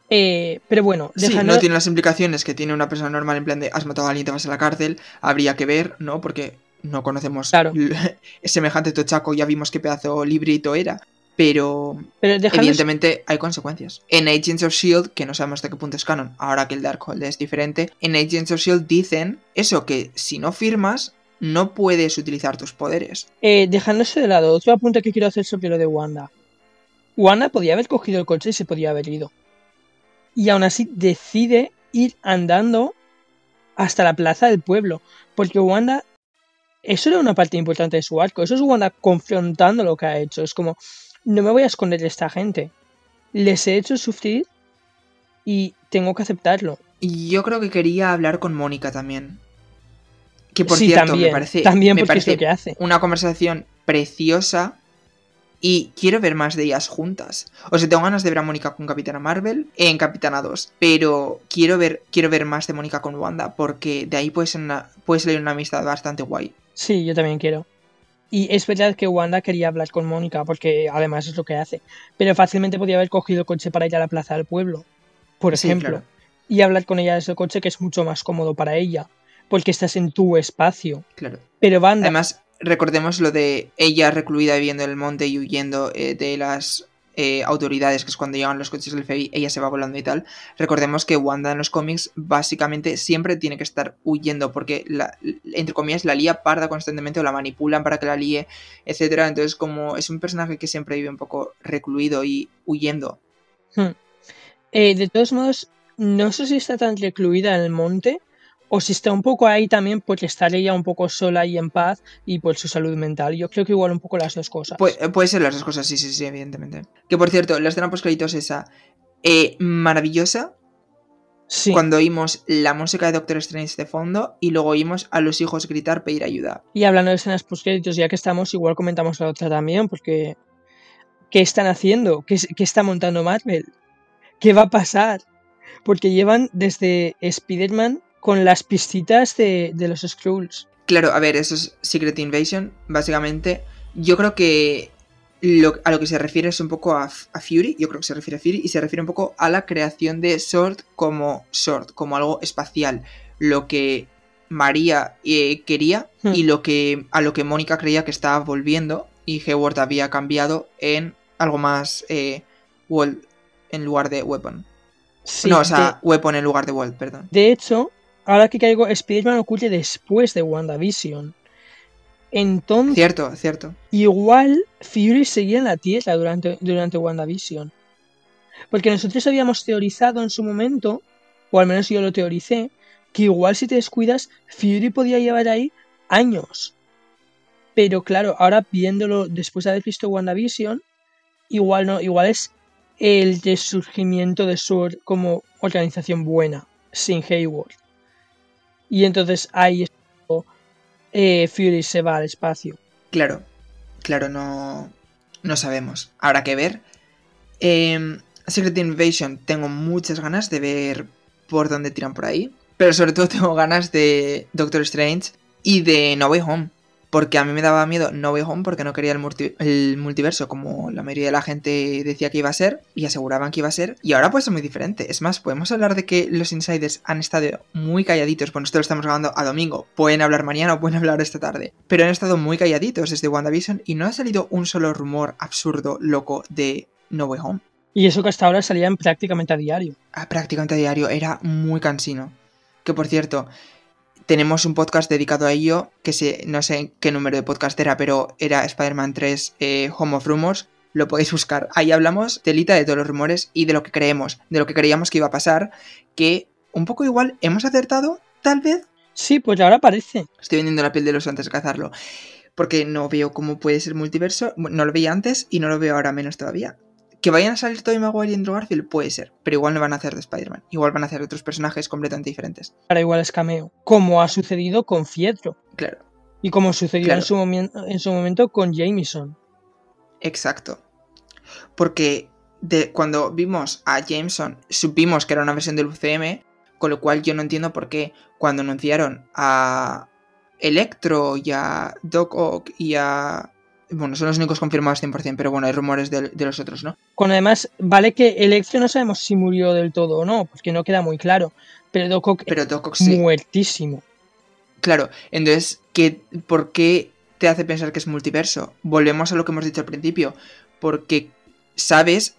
Eh, pero bueno, Sí, dejando... no tiene las implicaciones que tiene una persona normal en plan de has matado a alguien te vas a la cárcel. Habría que ver, ¿no? Porque no conocemos Claro. semejante tochaco, ya vimos qué pedazo librito era. Pero pero dejando- evidentemente hay consecuencias. En Agents of Shield, que no sabemos hasta qué punto es canon, ahora que el Darkhold es diferente, en Agents of Shield dicen eso, que si no firmas, no puedes utilizar tus poderes. Eh, dejando eso de lado, otro apunte que quiero hacer sobre lo de Wanda. Wanda podía haber cogido el coche y se podía haber ido. Y aún así decide ir andando hasta la plaza del pueblo. Porque Wanda, eso era una parte importante de su arco. Eso es Wanda confrontando lo que ha hecho. Es como, no me voy a esconder de esta gente. Les he hecho sufrir y tengo que aceptarlo. Y yo creo que quería hablar con Mónica también. Que por sí, cierto, también. me parece, también me parece que hace. una conversación preciosa y quiero ver más de ellas juntas. O sea, tengo ganas de ver a Mónica con Capitana Marvel en Capitana 2, pero quiero ver, quiero ver más de Mónica con Wanda porque de ahí puede, ser una, puede salir una amistad bastante guay. Sí, yo también quiero. Y es verdad que Wanda quería hablar con Mónica, porque además es lo que hace. Pero fácilmente podía haber cogido el coche para ir a la plaza del pueblo, por Sí, ejemplo. claro. Y hablar con ella desde el coche, que es mucho más cómodo para ella, porque estás en tu espacio. Claro. Pero Wanda, Además, recordemos lo de ella recluida viviendo en el monte y huyendo eh, de las eh, autoridades, que es cuando llegan los coches del FBI, ella se va volando y tal. Recordemos que Wanda en los cómics básicamente siempre tiene que estar huyendo porque, entre comillas, la lía parda constantemente o la manipulan para que la líe, etcétera. Entonces, como es un personaje que siempre vive un poco recluido y huyendo. hmm. Eh, de todos modos, no sé si está tan recluida en el monte o si está un poco ahí también por estar ella un poco sola y en paz y por su salud mental. Yo creo que igual un poco las dos cosas. Pu- puede ser las dos cosas, sí, sí, sí, evidentemente. Que por cierto, la escena post créditos esa eh, maravillosa. sí. cuando oímos la música de Doctor Strange de fondo y luego oímos a los hijos gritar pedir ayuda. Y hablando de escenas postcréditos, ya que estamos, igual comentamos la otra también, porque ¿qué están haciendo? ¿Qué, qué está montando Marvel? ¿Qué va a pasar? Porque llevan desde Spider-Man con las pistitas de, de los Skrulls. Claro, a ver, eso es Secret Invasion, básicamente. Yo creo que lo- a lo que se refiere es un poco a, Fury, yo creo que se refiere a Fury, y se refiere un poco a la creación de Sword como Sword, como algo espacial. Lo que María eh, quería Hmm. y lo que a lo que Mónica creía que estaba volviendo y Hayward había cambiado en algo más eh, World en lugar de Weapon. Sí, no, o sea, Weapon en lugar de World, perdón. de hecho, ahora que caigo, Spider-Man ocurre después de WandaVision. Entonces, Cierto, cierto. igual Fury seguía en la Tierra durante, durante WandaVision. Porque nosotros habíamos teorizado en su momento, o al menos yo lo teoricé, que igual si te descuidas, Fury podía llevar ahí años. Pero claro, ahora viéndolo después de haber visto WandaVision, igual no, igual es el resurgimiento de SWORD como organización buena, sin Hayward. Y entonces ahí es eh, Fury se va al espacio. Claro, claro, no, no sabemos. Habrá que ver. Em, Secret Invasion, tengo muchas ganas de ver por dónde tiran por ahí. Pero sobre todo tengo ganas de Doctor Strange y de No Way Home. Porque a mí me daba miedo No Way Home porque no quería el, multi- el multiverso como la mayoría de la gente decía que iba a ser y aseguraban que iba a ser. Y ahora puede ser muy diferente. Es más, podemos hablar de que los insiders han estado muy calladitos. Bueno, esto lo estamos grabando a domingo. Pueden hablar mañana o pueden hablar esta tarde. Pero han estado muy calladitos desde WandaVision y no ha salido un solo rumor absurdo, loco de No Way Home. Y eso que hasta ahora salían prácticamente a diario. Ah, prácticamente a diario. Era muy cansino. Que por cierto, tenemos un podcast dedicado a ello, que se, no sé qué número de podcast era, pero era Spider-Man 3 eh, Home of Rumors. Lo podéis buscar. Ahí hablamos de Lita, de todos los rumores y de lo que creemos, de lo que creíamos que iba a pasar. Que un poco igual hemos acertado, tal vez. Sí, pues ahora parece. Estoy vendiendo la piel de los antes de cazarlo. Porque no veo cómo puede ser multiverso. No lo veía antes y no lo veo ahora menos todavía. Que vayan a salir Tobey Maguire y Andrew Garfield puede ser, pero igual no van a hacer de Spider-Man. Igual van a hacer otros personajes completamente diferentes. Ahora igual es cameo. Como ha sucedido con Fietro. Claro, Y como sucedió Claro. en, su momen- en su momento con Jameson. exacto. Porque de, cuando vimos a Jameson, supimos que era una versión del UCM, con lo cual yo no entiendo por qué cuando anunciaron a Electro y a Doc Ock y a... Bueno, son los únicos confirmados 100%, pero bueno, hay rumores de, de los otros, ¿no? Con además, vale que Electro no sabemos si murió del todo o no, porque no queda muy claro. Pero Doc Ock Pero Doc Ock sí. muertísimo. Claro, entonces, ¿qué, ¿por qué te hace pensar que es multiverso? Volvemos a lo que hemos dicho al principio, porque sabes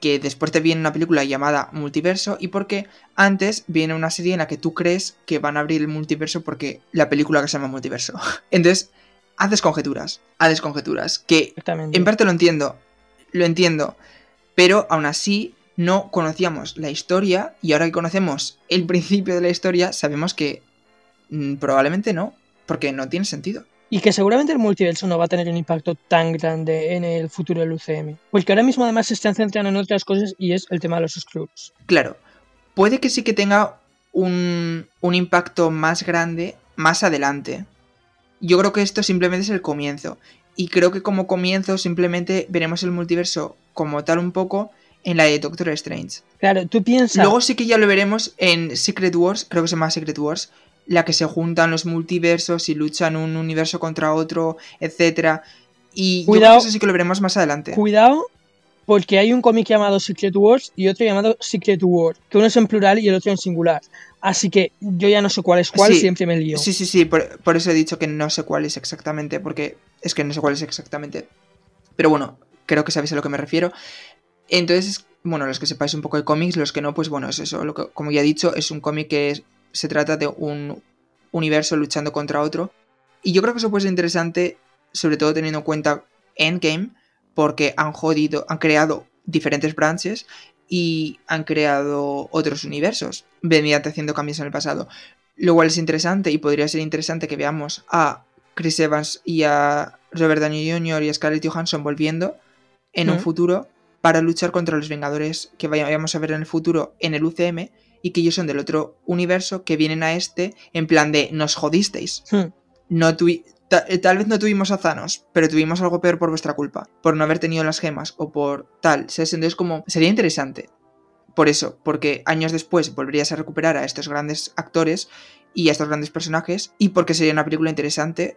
que después te viene una película llamada Multiverso y porque antes viene una serie en la que tú crees que van a abrir el multiverso porque la película que se llama Multiverso. Entonces, haces conjeturas, haces conjeturas, que en parte lo entiendo, lo entiendo, pero aún así no conocíamos la historia y ahora que conocemos el principio de la historia sabemos que mm, probablemente no, porque no tiene sentido. Y que seguramente el multiverso no va a tener un impacto tan grande en el futuro del UCM. Porque ahora mismo además se están centrando en otras cosas y es el tema de los Skrulls. Claro, puede que sí que tenga un, un impacto más grande más adelante. Yo creo que esto simplemente es el comienzo. Y creo que como comienzo simplemente veremos el multiverso como tal un poco en la de Doctor Strange. Claro, tú piensas... Luego sí que ya lo veremos en Secret Wars, creo que se llama Secret Wars, la que se juntan los multiversos y luchan un universo contra otro, etc. Y yo creo Cuidado. que eso sí que lo veremos más adelante. Cuidado, porque hay un cómic llamado Secret Wars y otro llamado Secret War, que uno es en plural y el otro en singular. Así que yo ya no sé cuál es cuál, Sí, siempre me lío. Sí, sí, sí, por, por eso he dicho que no sé cuál es exactamente, porque es que no sé cuál es exactamente. Pero bueno, creo que sabéis a lo que me refiero. Entonces, bueno, los que sepáis un poco de cómics, los que no, pues bueno, es eso. Lo que, como ya he dicho, es un cómic que es- se trata de un universo luchando contra otro. Y yo creo que eso puede ser interesante, sobre todo teniendo en cuenta Endgame, porque han jodido, han creado diferentes branches y han creado otros universos, mediante haciendo cambios en el pasado. Lo cual es interesante y podría ser interesante que veamos a Chris Evans y a Robert Downey Jr. y a Scarlett Johansson volviendo en un Mm. futuro para luchar contra los Vengadores que vayamos a ver en el futuro en el UCM y que ellos son del otro universo que vienen a este en plan de nos jodisteis. Hmm. No ta- eh, tal vez no tuvimos a Thanos, pero tuvimos algo peor por vuestra culpa, por no haber tenido las gemas o por tal. ¿sabes? Entonces como sería interesante. Por eso, porque años después volverías a recuperar a estos grandes actores y a estos grandes personajes y porque sería una película interesante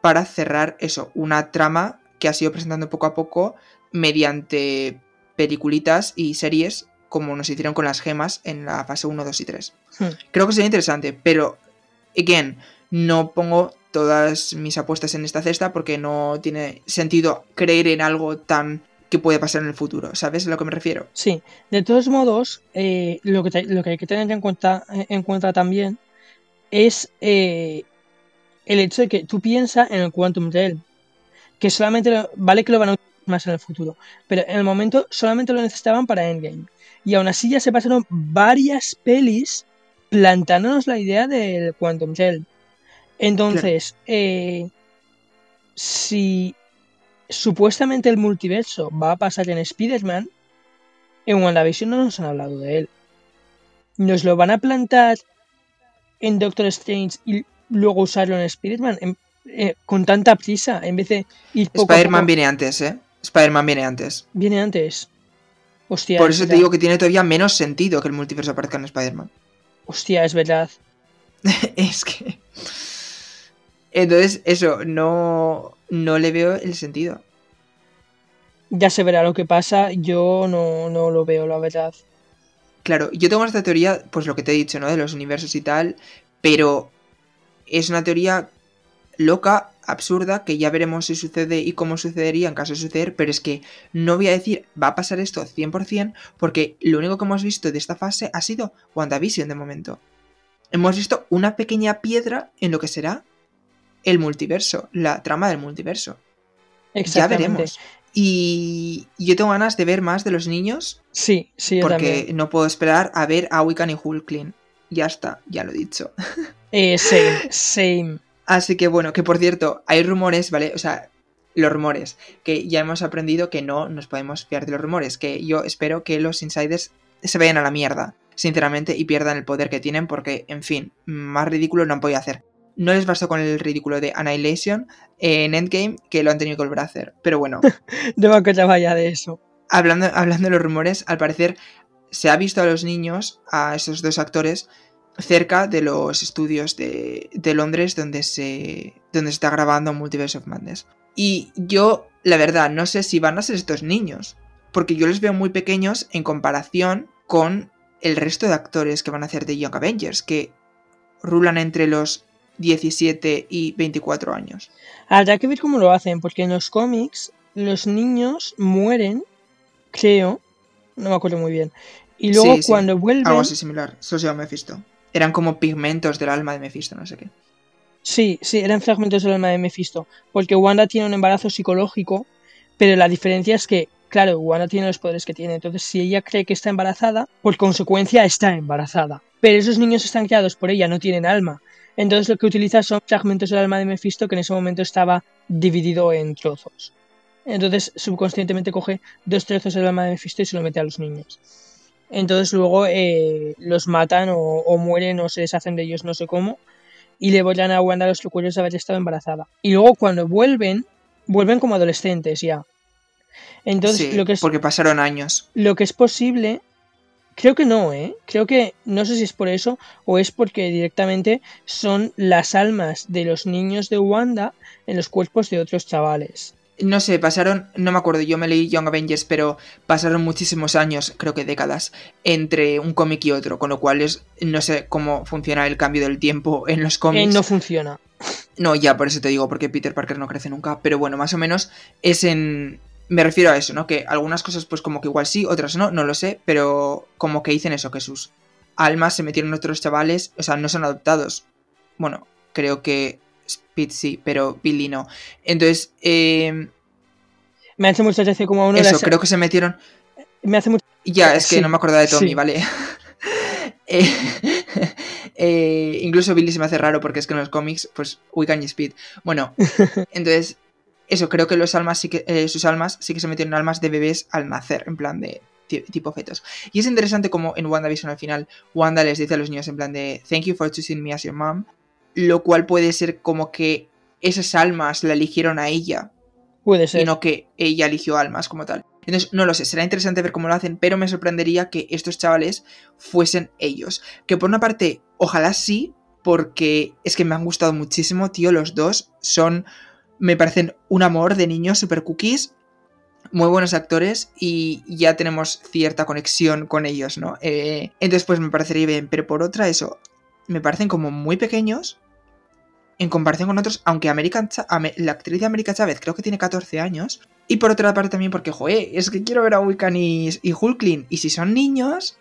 para cerrar eso, una trama que ha sido presentando poco a poco mediante peliculitas y series como nos hicieron con las gemas en la fase 1, 2 y 3. Hmm. Creo que sería interesante, pero, again, no pongo todas mis apuestas en esta cesta porque no tiene sentido creer en algo tan que puede pasar en el futuro, ¿sabes a lo que me refiero? Sí, de todos modos, eh, lo, que lo que hay que tener en cuenta, en cuenta también es eh, el hecho de que tú piensas en el Quantum Realm, que solamente lo- vale que lo van a usar más en el futuro, pero en el momento solamente lo necesitaban para Endgame. Y aún así ya se pasaron varias pelis plantándonos la idea del Quantum Realm. Entonces, eh, si supuestamente el multiverso va a pasar en Spider-Man, en WandaVision no nos han hablado de él. Nos lo van a plantar en Doctor Strange y luego usarlo en Spider-Man eh, con tanta prisa en vez de ir Spider-Man viene antes, ¿eh? Spider-Man viene antes. Viene antes. Hostia, Por es eso te digo que tiene todavía menos sentido que el multiverso aparezca en Spider-Man. Hostia, es verdad. es que. Entonces, eso, no. No le veo el sentido. Ya se verá lo que pasa. Yo no, no lo veo, la verdad. Claro, yo tengo esta teoría, pues lo que te he dicho, ¿no? De los universos y tal, pero es una teoría loca, absurda, que ya veremos si sucede y cómo sucedería en caso de suceder, pero es que no voy a decir va a pasar esto 100% porque lo único que hemos visto de esta fase ha sido WandaVision de momento. Hemos visto una pequeña piedra en lo que será el multiverso, la trama del multiverso. Ya veremos. Y yo tengo ganas de ver más de los niños Sí, sí, yo porque también. no puedo esperar a ver a Wiccan y Hulkling. Ya está, ya lo he dicho. Eh, same, same. Así que bueno, que por cierto, hay rumores, ¿vale? O sea, los rumores, que ya hemos aprendido que no nos podemos fiar de los rumores, que yo espero que los insiders se vayan a la mierda, sinceramente, y pierdan el poder que tienen, porque, en fin, más ridículo no han podido hacer. No les bastó con el ridículo de Annihilation en Endgame, que lo han tenido que volver a hacer. Pero bueno, No me acordaba ya de eso. hablando, hablando de los rumores, al parecer se ha visto a los niños, a esos dos actores, cerca de los estudios de, de Londres donde se, donde se está grabando Multiverse of Madness. Y yo, la verdad, no sé si van a ser estos niños, porque yo les veo muy pequeños en comparación con el resto de actores que van a hacer de Young Avengers, que rulan entre los 17 y 24 años. Habrá que ver cómo lo hacen, porque en los cómics los niños mueren, creo, no me acuerdo muy bien. Y luego Sí, sí, cuando vuelven, Algo así similar. Eso se llama Mephisto. Eran como pigmentos del alma de Mephisto, no sé qué. sí, sí, eran fragmentos del alma de Mephisto, porque Wanda tiene un embarazo psicológico, pero la diferencia es que, claro, Wanda tiene los poderes que tiene, entonces si ella cree que está embarazada, por consecuencia está embarazada. Pero esos niños están creados por ella, no tienen alma. Entonces lo que utiliza son fragmentos del alma de Mephisto que en ese momento estaba dividido en trozos. Entonces subconscientemente coge dos trozos del alma de Mephisto y se lo mete a los niños. Entonces luego eh, los matan o, o mueren o se deshacen de ellos no sé cómo y le vuelven a Wanda los recuerdos de haber estado embarazada. Y luego cuando vuelven, vuelven como adolescentes ya. Entonces Sí, lo, que es, porque pasaron años. lo que es posible, creo que no, ¿eh? Creo que no sé si es por eso o es porque directamente son las almas de los niños de Wanda en los cuerpos de otros chavales. No sé, pasaron, no me acuerdo, yo me leí Young Avengers, pero pasaron muchísimos años, creo que décadas, entre un cómic y otro, con lo cual es, no sé cómo funciona el cambio del tiempo en los Eh, cómics. no funciona. No, ya, por eso te digo, porque Peter Parker no crece nunca, pero bueno, más o menos es en... Me refiero a eso, ¿no? Que algunas cosas pues como que igual sí, otras no, no lo sé, pero como que dicen eso, que sus almas se metieron otros chavales, o sea, no son adoptados. Bueno, creo que Speed sí, pero Billy no. Entonces, eh, Me hace mucha gracia como a uno de eso, las- creo que se metieron... Me hace mucha Ya, es que Sí, no me acordaba de Tommy, sí. ¿vale? Eh, eh, incluso Billy se me hace raro porque es que en los cómics, pues, Wiccan y Speed. Bueno, entonces, eso, creo que los almas sí que, eh, sus almas sí que se metieron almas de bebés al nacer, en plan de ti- tipo fetos. Y es interesante como en WandaVision al final, Wanda les dice a los niños en plan de Thank you for choosing me as your mom, lo cual puede ser como que esas almas la eligieron a ella Puede ser. y no que ella eligió almas como tal. Entonces, no lo sé, será interesante ver cómo lo hacen, pero me sorprendería que estos chavales fuesen ellos. Que por una parte, ojalá sí, porque es que me han gustado muchísimo, tío, los dos son, me parecen un amor de niños super cookies, muy buenos actores y ya tenemos cierta conexión con ellos, ¿no? Eh, entonces, pues me parecería bien, pero por otra, eso, me parecen como muy pequeños en comparación con otros, aunque American la actriz de América Chávez creo que tiene 14 años. Y por otra parte también porque, joder, es que quiero ver a Wiccan y, y. Y si son niños,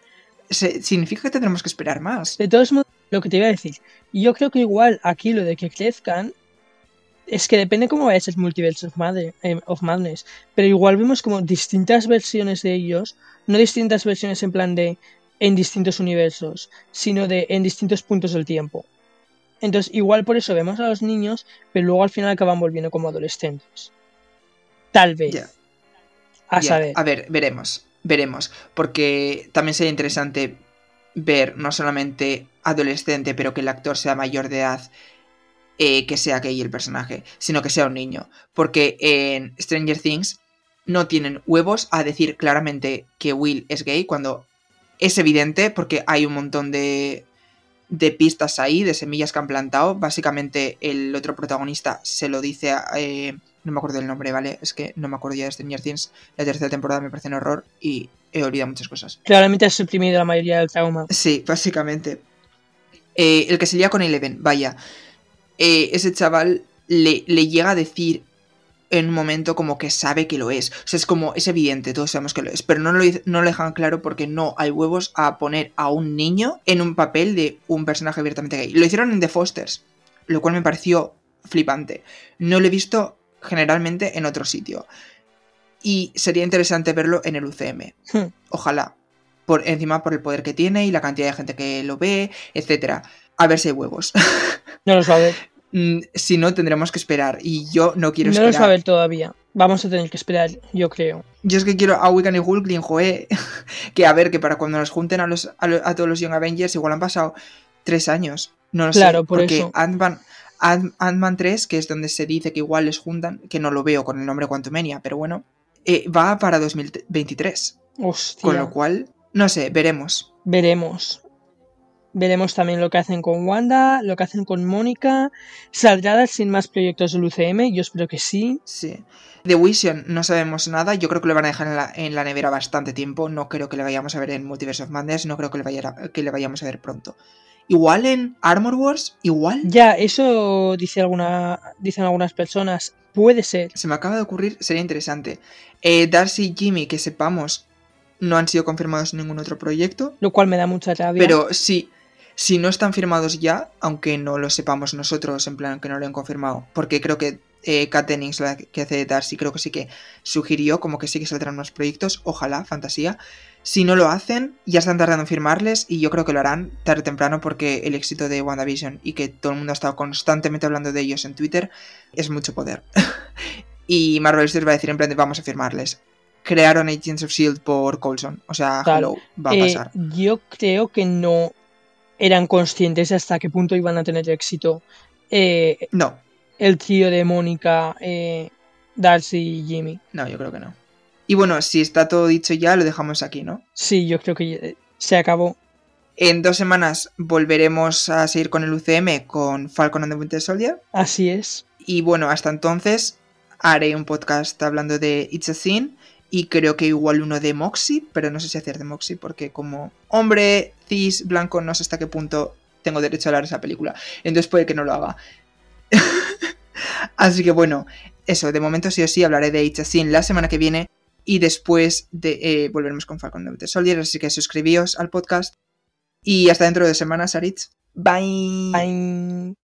significa que tendremos que esperar más. De todos modos, lo que te iba a decir. Yo creo que igual aquí lo de que crezcan es que depende cómo vaya a ser Multiverse of, Madre- eh, of Madness. Pero igual vemos como distintas versiones de ellos, no distintas versiones en plan de en distintos universos, sino de en distintos puntos del tiempo. Entonces, igual por eso vemos a los niños, pero luego al final acaban volviendo como adolescentes. Tal vez. A saber. A ver, veremos. Veremos. Porque también sería interesante ver no solamente adolescente, pero que el actor sea mayor de edad, eh, que sea gay el personaje, sino que sea un niño. Porque en Stranger Things no tienen huevos a decir claramente que Will es gay cuando es evidente, porque hay un montón de, de pistas ahí, de semillas que han plantado. Básicamente el otro protagonista se lo dice a... eh, no me acuerdo del nombre, ¿vale? Es que no me acuerdo ya de Stranger Things. La tercera temporada me parece un horror y he olvidado muchas cosas. Claramente has suprimido la mayoría del trauma. Sí, básicamente. Eh, el que se lía con Eleven, vaya. Eh, ese chaval le, le llega a decir en un momento como que sabe que lo es. O sea, es como, es evidente, todos sabemos que lo es. Pero no lo, no lo dejan claro porque no hay huevos a poner a un niño en un papel de un personaje abiertamente gay. Lo hicieron en The Fosters, lo cual me pareció flipante. No lo he visto generalmente en otro sitio. Y sería interesante verlo en el UCM. Hmm. Ojalá. Por encima por el poder que tiene y la cantidad de gente que lo ve, etcétera. A ver si hay huevos. No los va a ver. Mm, si no, tendremos que esperar. Y yo no quiero No los va a esperar. ver todavía. Vamos a tener que esperar, yo creo. Yo es que quiero a Wiccan y Hulkling, joe. que a ver, que para cuando nos junten a, los, a, lo- a todos los Young Avengers, igual han pasado tres años. No lo Claro, sé. por porque eso. Ant-Man Ant- Ant-Man 3, que es donde se dice que igual les juntan, que no lo veo con el nombre Quantumania, pero bueno, eh, va para 2023. Hostia. Con lo cual, no sé, veremos. Veremos. Veremos también lo que hacen con Wanda, lo que hacen con Mónica. ¿Saldrá sin más proyectos del UCM? Yo espero que sí. Sí. De Vision no sabemos nada. Yo creo que lo van a dejar en la, en la nevera bastante tiempo. No creo que le vayamos a ver en Multiverse of Madness. No creo que le, vaya a- que le vayamos a ver pronto. Igual en Armor Wars, igual. Ya, eso dice alguna, dicen algunas personas. Puede ser. Se me acaba de ocurrir, sería interesante. Eh, Darcy y Jimmy, que sepamos, no han sido confirmados en ningún otro proyecto. Lo cual me da mucha rabia. Pero sí, si no están firmados ya, aunque no lo sepamos nosotros, en plan que no lo han confirmado, porque creo que eh, Kat Dennings, la que hace de Darcy, creo que sí que sugirió como que sí que saldrán más proyectos, ojalá, fantasía. Si no lo hacen, ya están tardando en firmarles y yo creo que lo harán tarde o temprano porque el éxito de WandaVision y que todo el mundo ha estado constantemente hablando de ellos en Twitter es mucho poder. y Marvel Studios va a decir en plan de vamos a firmarles. Crearon Agents of S.H.I.E.L.D. por Coulson, o sea, hello, va a Eh, pasar. yo creo que no eran conscientes de hasta qué punto iban a tener éxito eh, No, el trío de Mónica, eh, Darcy y Jimmy. No, yo creo que no. Y bueno, si está todo dicho ya, lo dejamos aquí, ¿no? Sí, yo creo que eh, se acabó. En dos semanas volveremos a seguir con el UCM con Falcon and the Winter Soldier. Así es. Y bueno, hasta entonces haré un podcast hablando de It's a Sin y creo que igual uno de Moxie, pero no sé si hacer de Moxie porque como hombre cis blanco no sé hasta qué punto tengo derecho a hablar de esa película. Entonces puede que no lo haga. Así que bueno, eso, de momento sí o sí hablaré de It's a Sin la semana que viene y después de, eh, volveremos con Falcon the Winter Soldier, así que suscribíos al podcast y hasta dentro de semanas, Aritz. Bye. Bye.